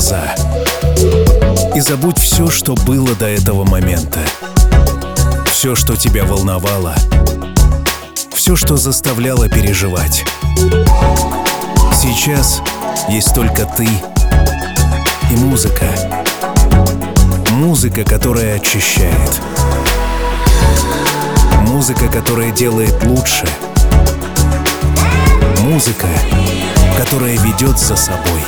Глаза и забудь все, что было до этого момента. Все, что тебя волновало. Все, что заставляло переживать. Сейчас есть только ты и музыка. Музыка, которая очищает. Музыка, которая делает лучше. Музыка, которая ведет за собой.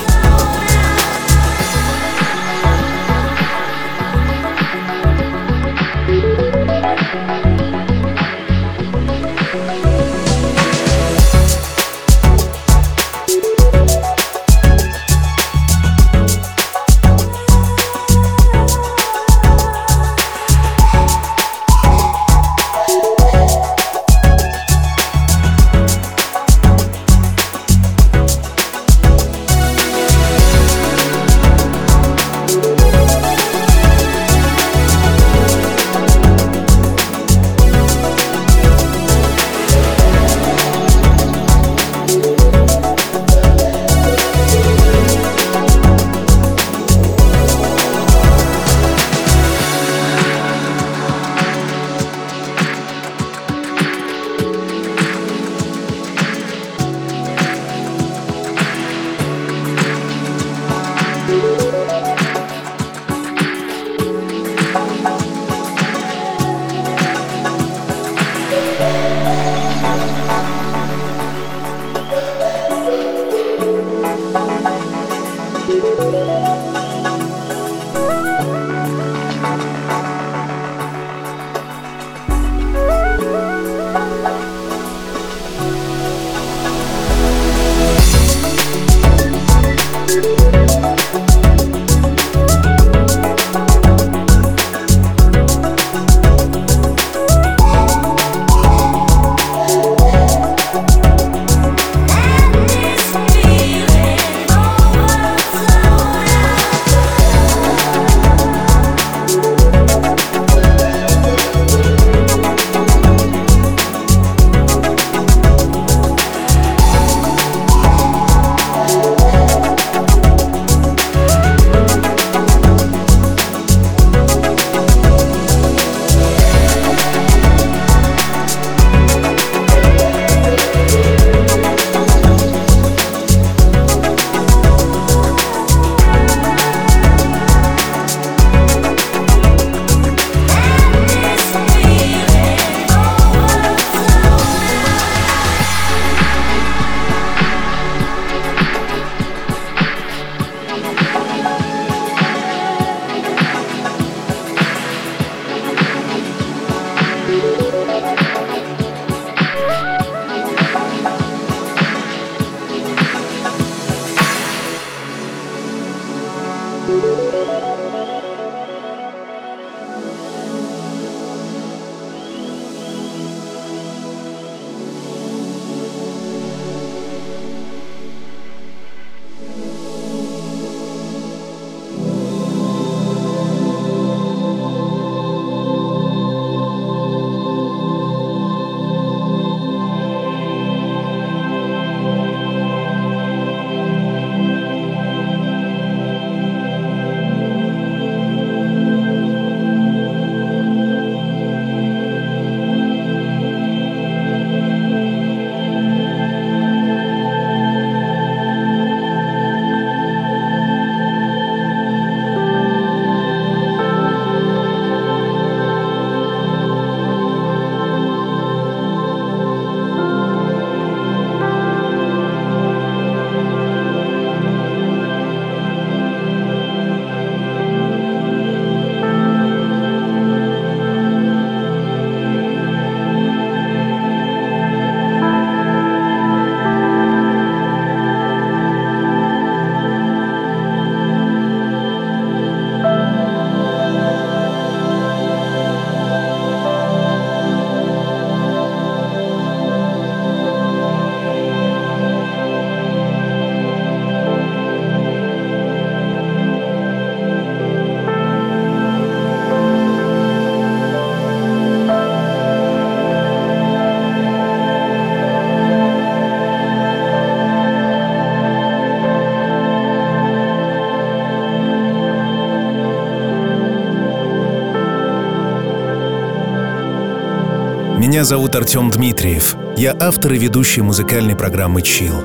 Меня зовут Артем Дмитриев. Я автор и ведущий музыкальной программы «Чил».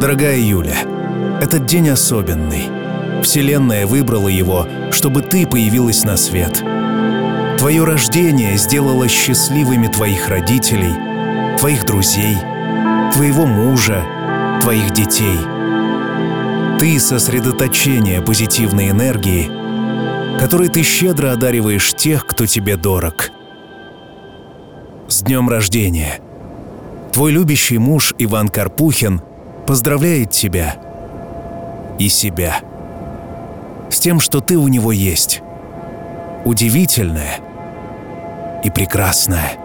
Дорогая Юля, этот день особенный. Вселенная выбрала его, чтобы ты появилась на свет. Твое рождение сделало счастливыми твоих родителей, твоих друзей, твоего мужа, твоих детей. Ты — сосредоточение позитивной энергии, которой ты щедро одариваешь тех, кто тебе дорог. С днем рождения! Твой любящий муж Иван Карпухин поздравляет тебя и себя с тем, что ты у него есть. Удивительное и прекрасное.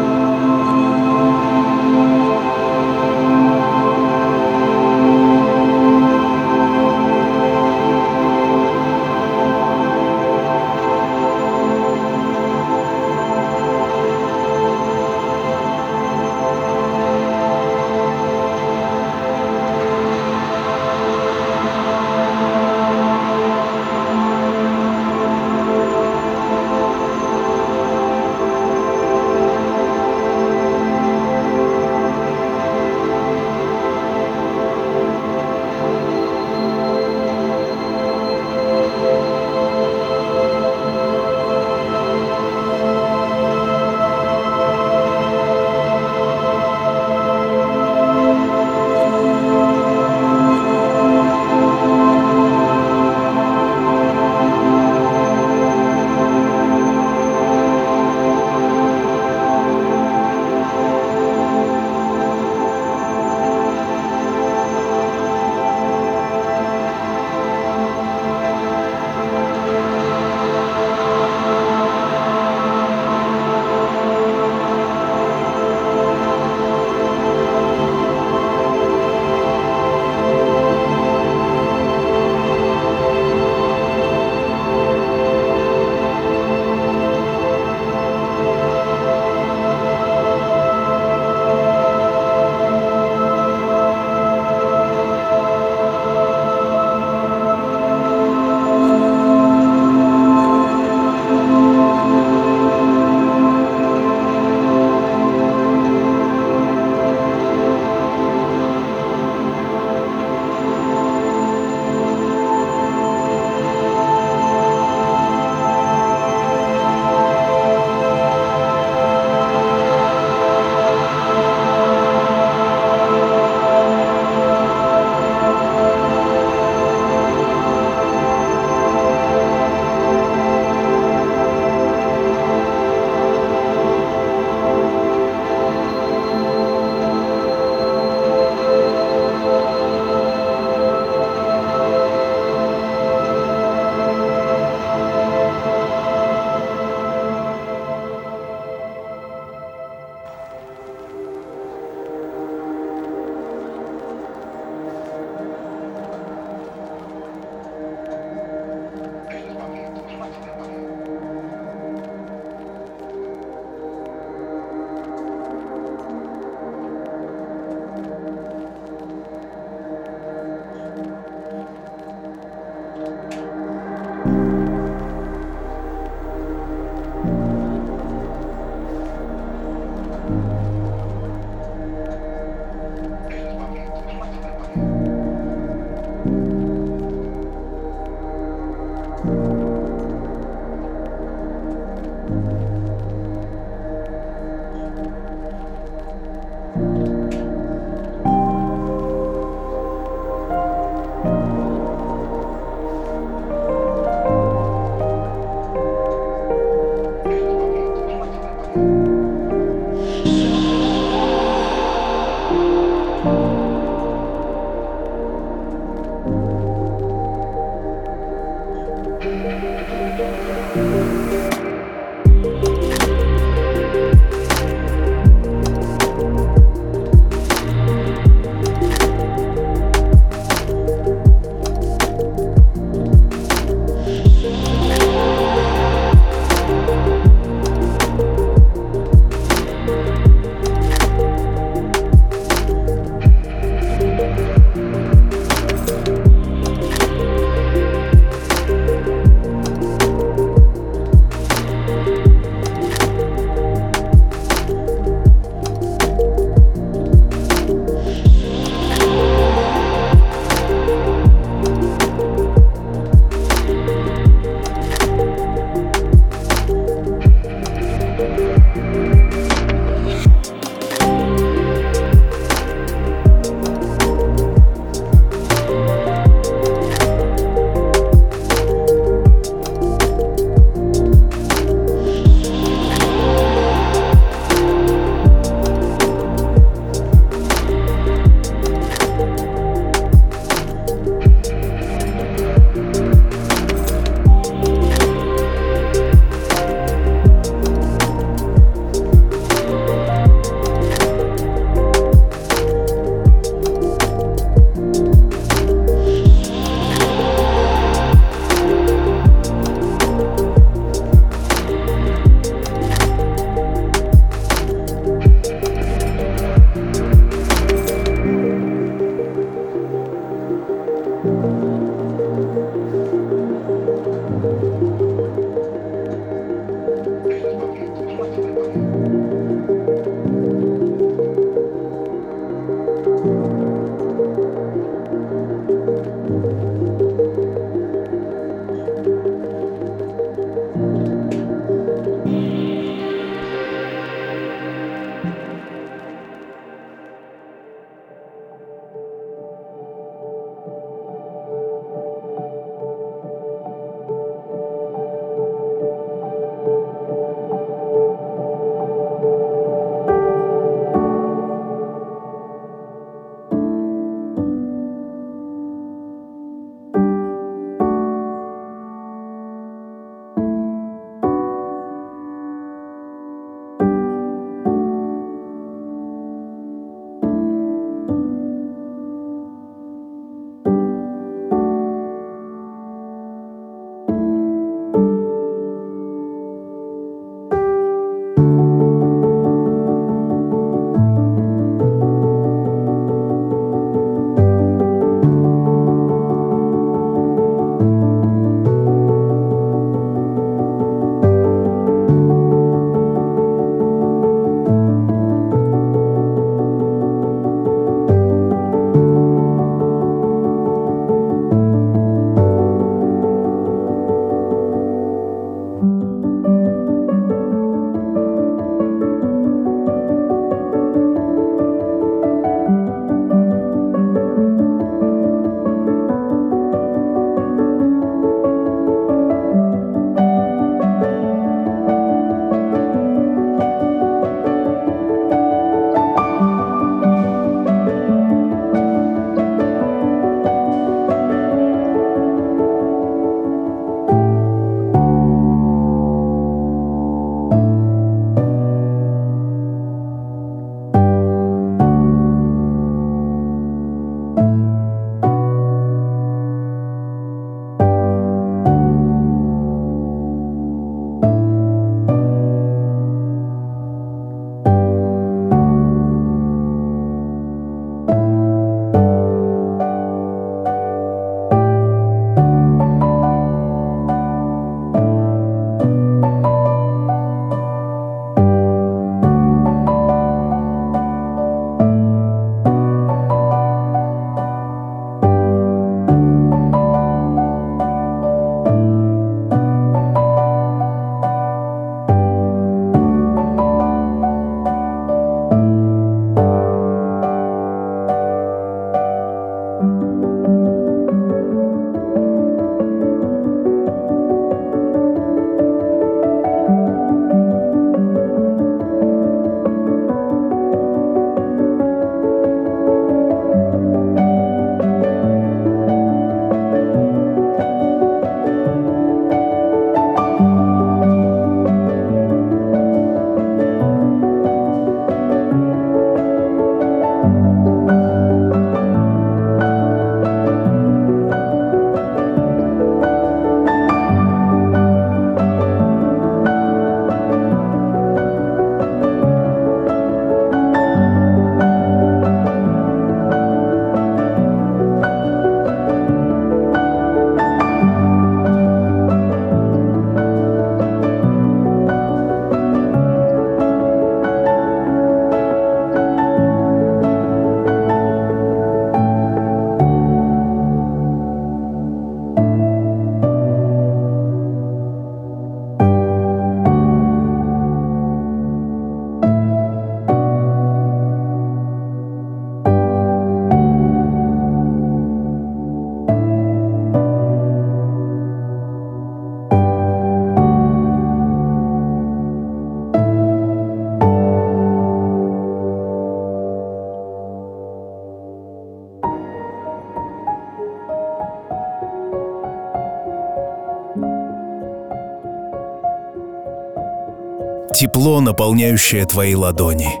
Тепло, наполняющее твои ладони.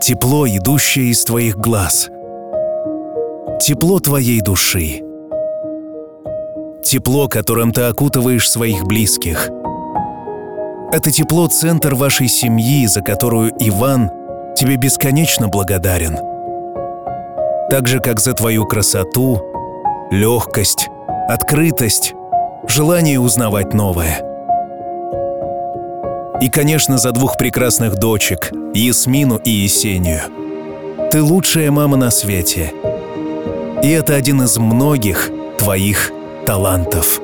Тепло, идущее из твоих глаз. Тепло твоей души. Тепло, которым ты окутываешь своих близких. Это тепло — центр вашей семьи, за которую Иван тебе бесконечно благодарен. Так же, как за твою красоту, легкость, открытость, желание узнавать новое. И, конечно, за двух прекрасных дочек, Ясмину и Есению. Ты лучшая мама на свете. И это один из многих твоих талантов.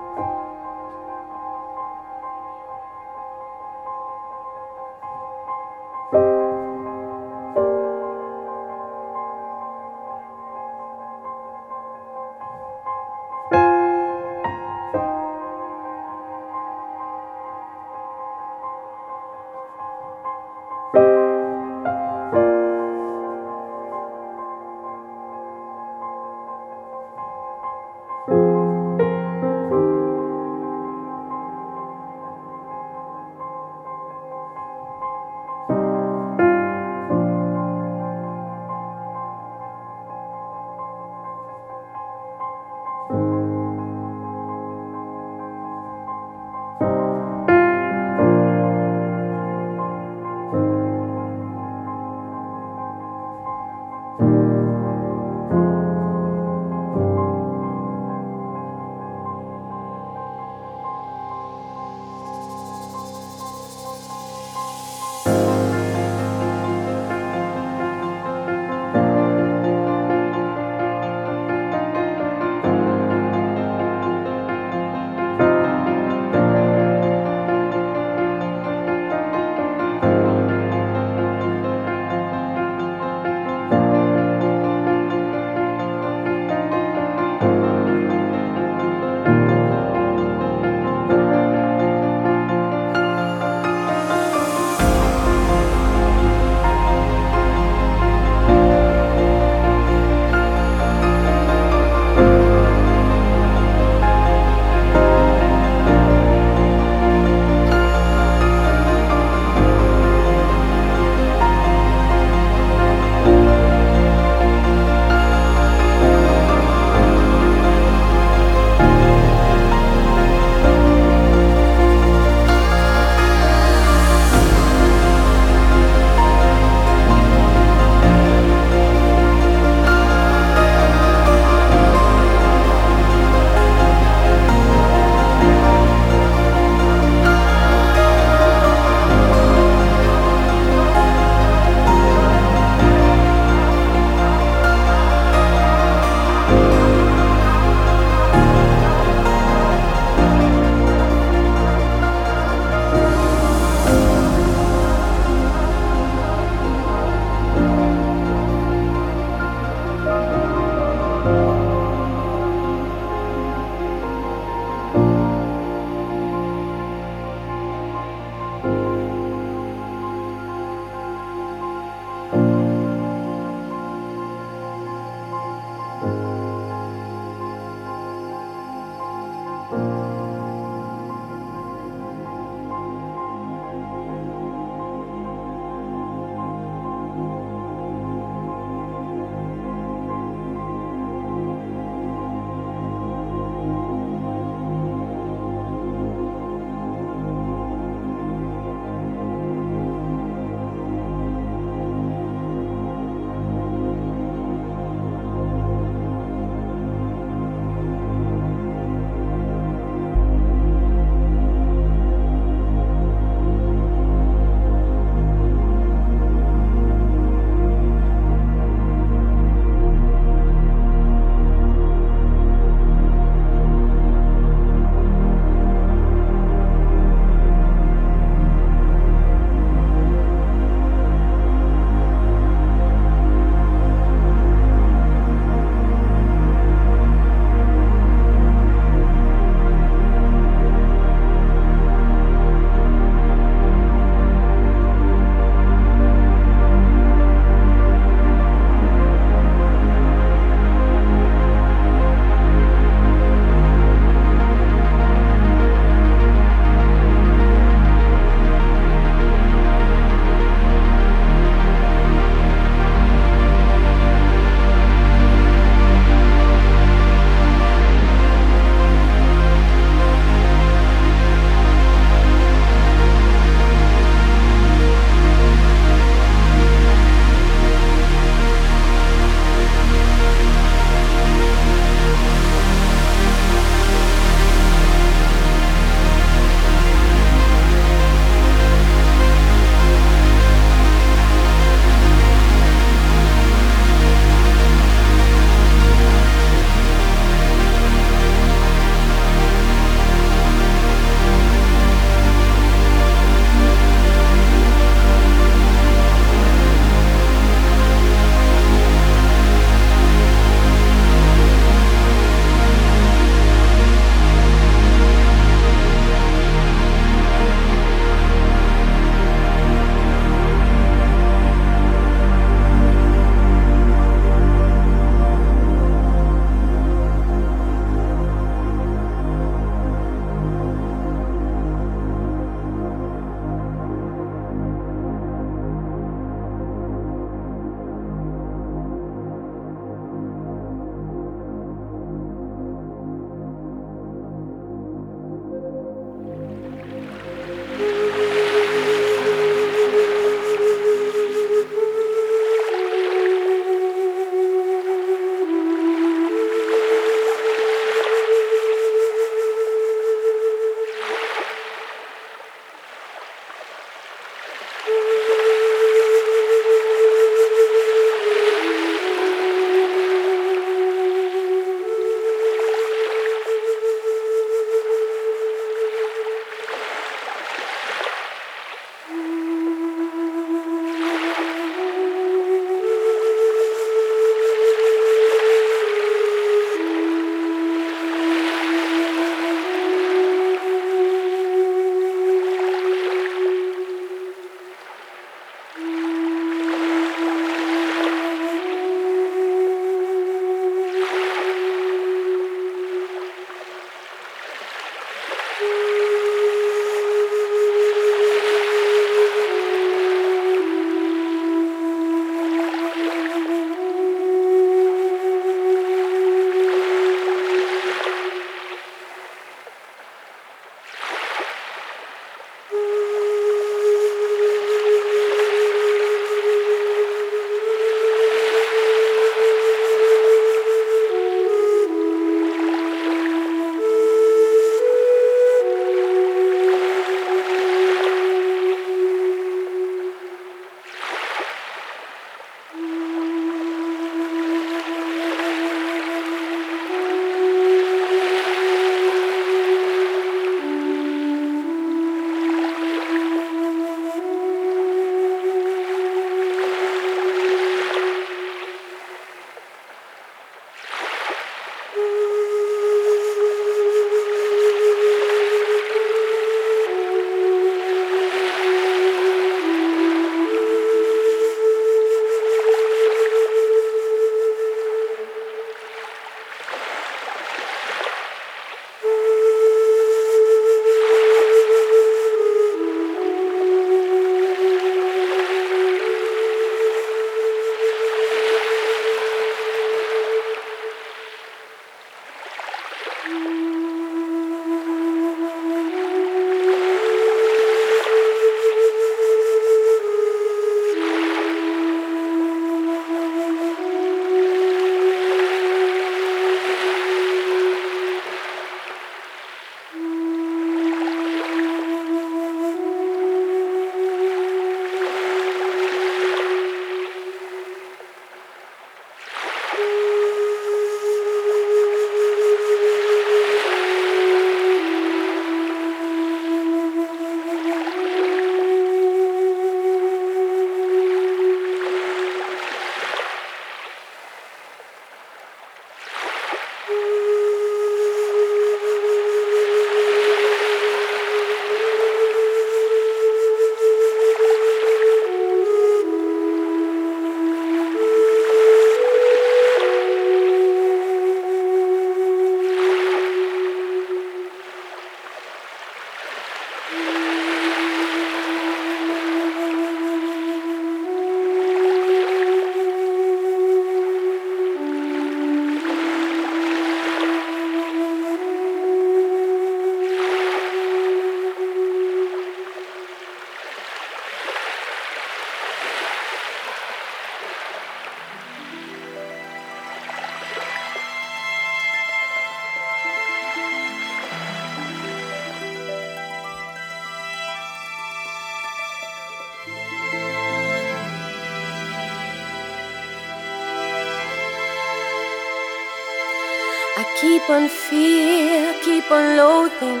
on fear, keep on loathing.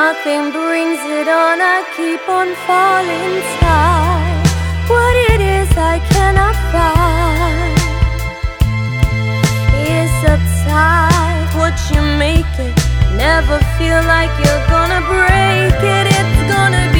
Nothing brings it on, I keep on falling tight. What it is I cannot find is upside What you make it, never feel like you're gonna break it. It's gonna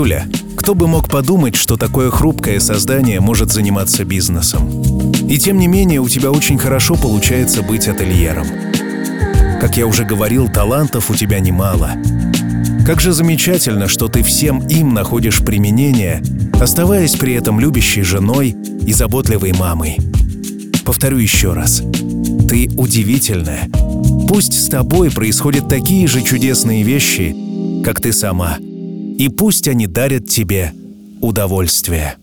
Юля, кто бы мог подумать, что такое хрупкое создание может заниматься бизнесом? И тем не менее, у тебя очень хорошо получается быть ательером. Как я уже говорил, талантов у тебя немало. Как же замечательно, что ты всем им находишь применение, оставаясь при этом любящей женой и заботливой мамой. Повторю еще раз. Ты удивительная. Пусть с тобой происходят такие же чудесные вещи, как ты сама. И пусть они дарят тебе удовольствие.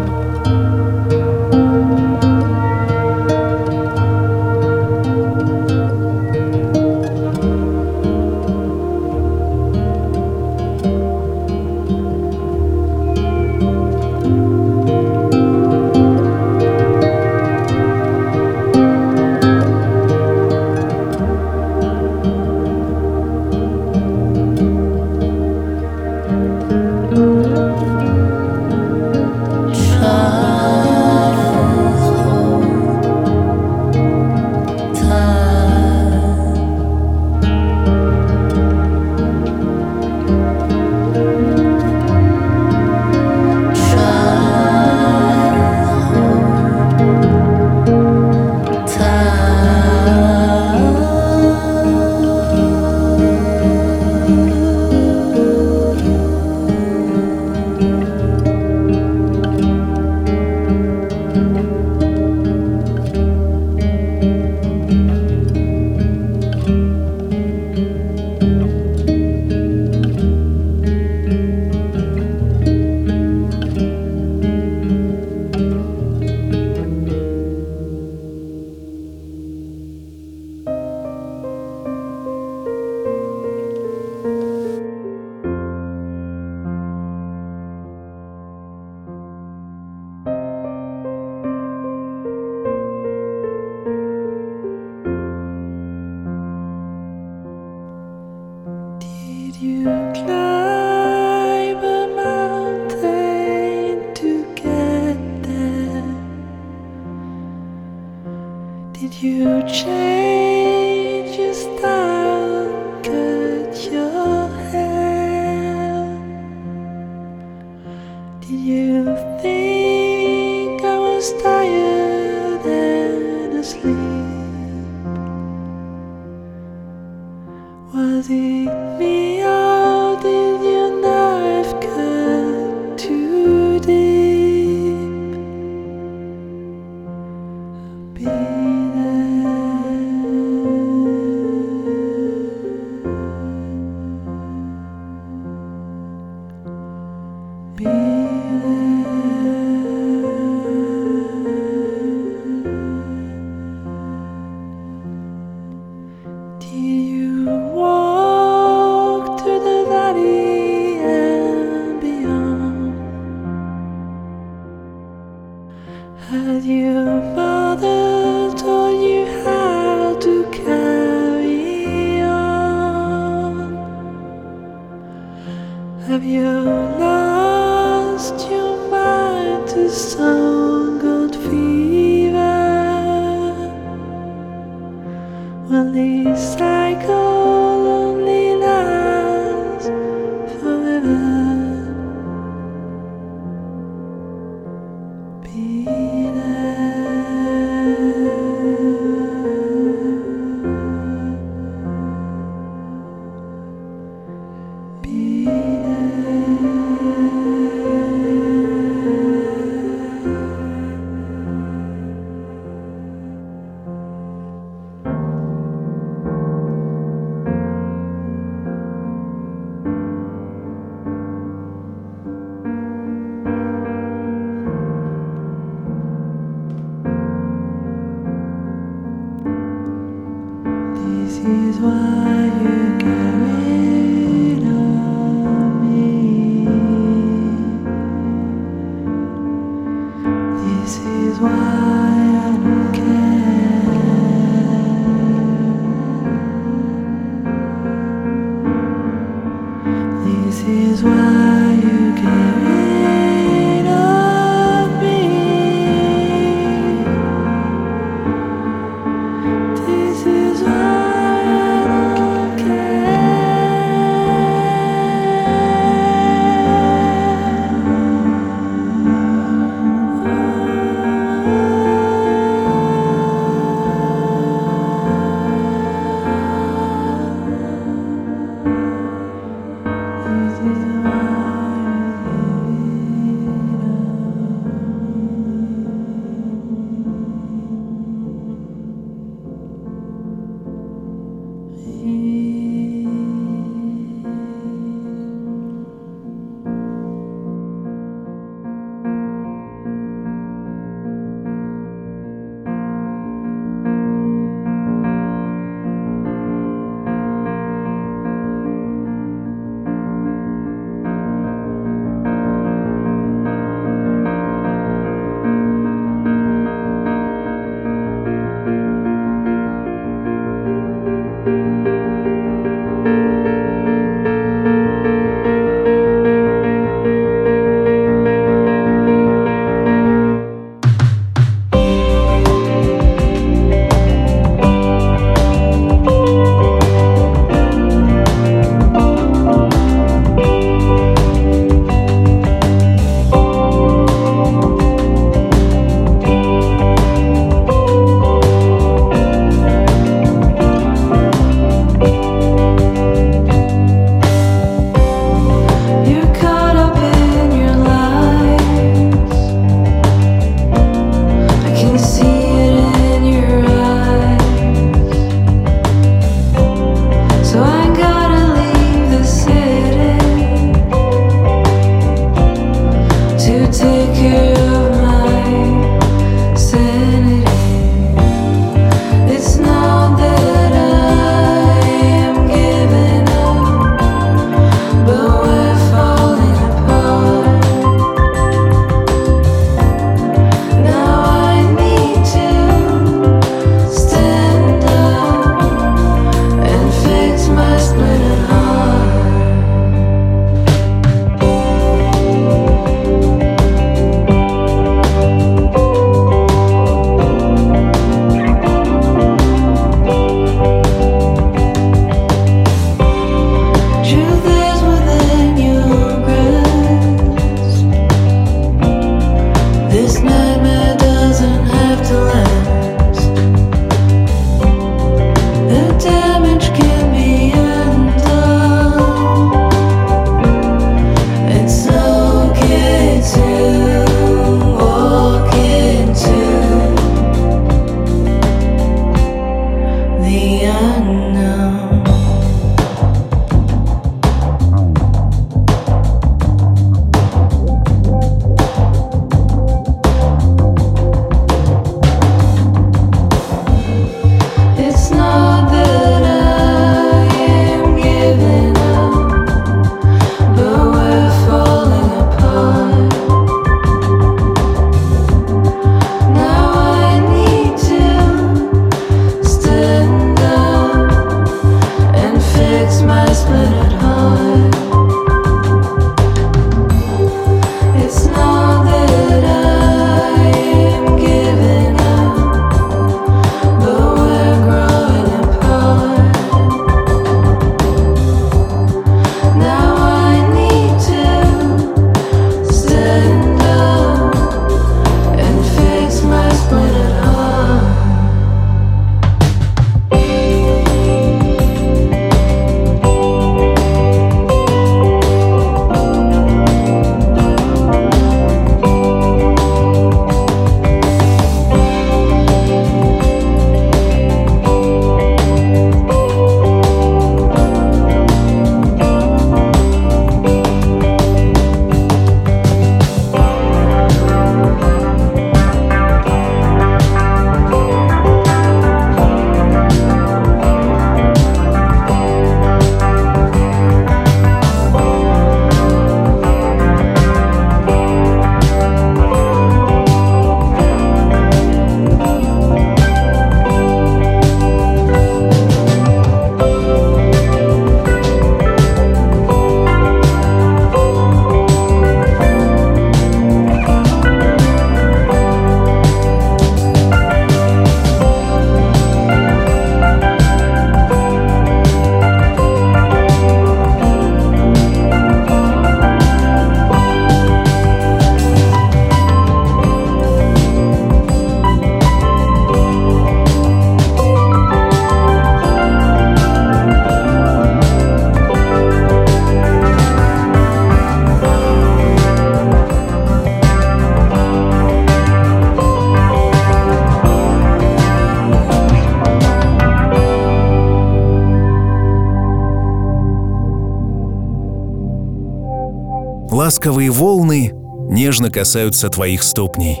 Ласковые волны нежно касаются твоих ступней.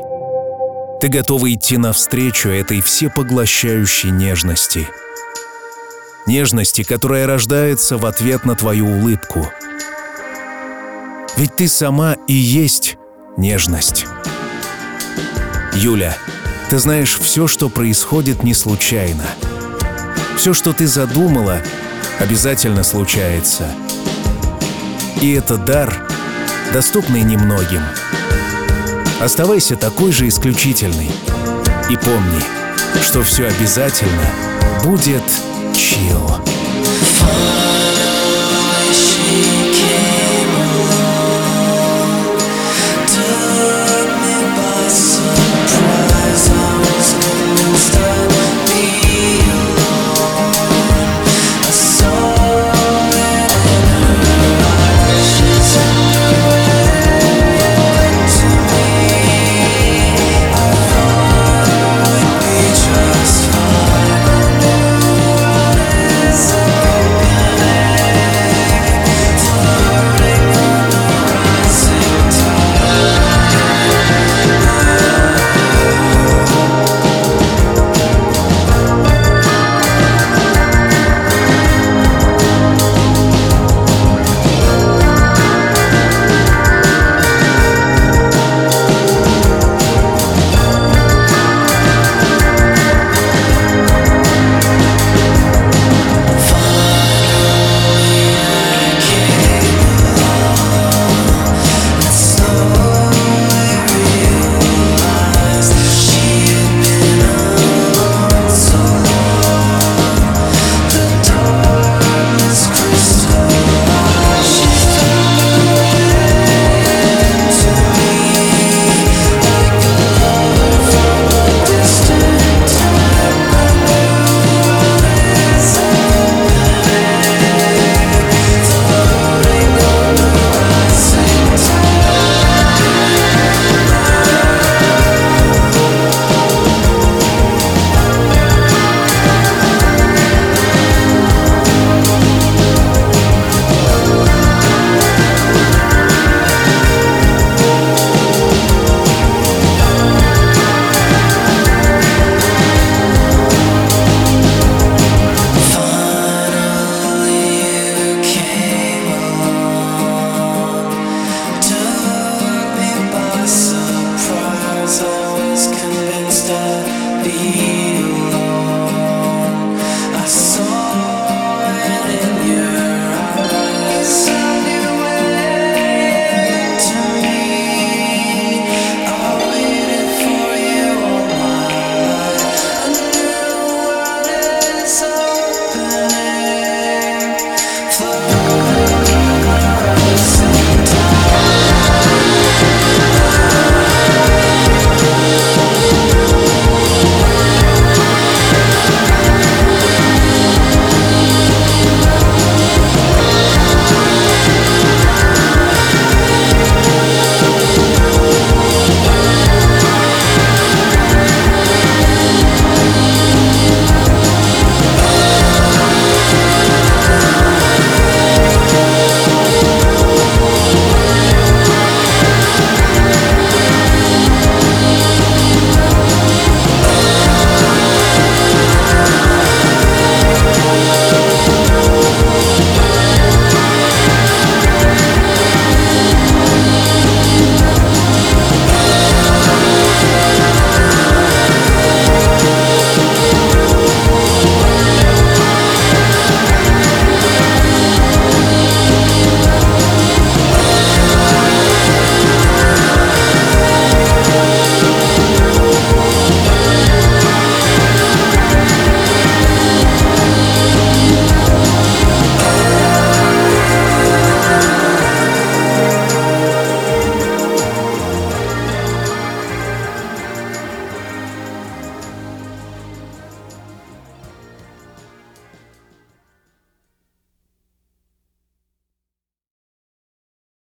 Ты готова идти навстречу этой всепоглощающей нежности. Нежности, которая рождается в ответ на твою улыбку. Ведь ты сама и есть нежность. Юля, ты знаешь, все, что происходит, не случайно. Все, что ты задумала, обязательно случается. И это дар, доступный немногим. Оставайся такой же исключительной. И помни, что все обязательно будет чил. surprise,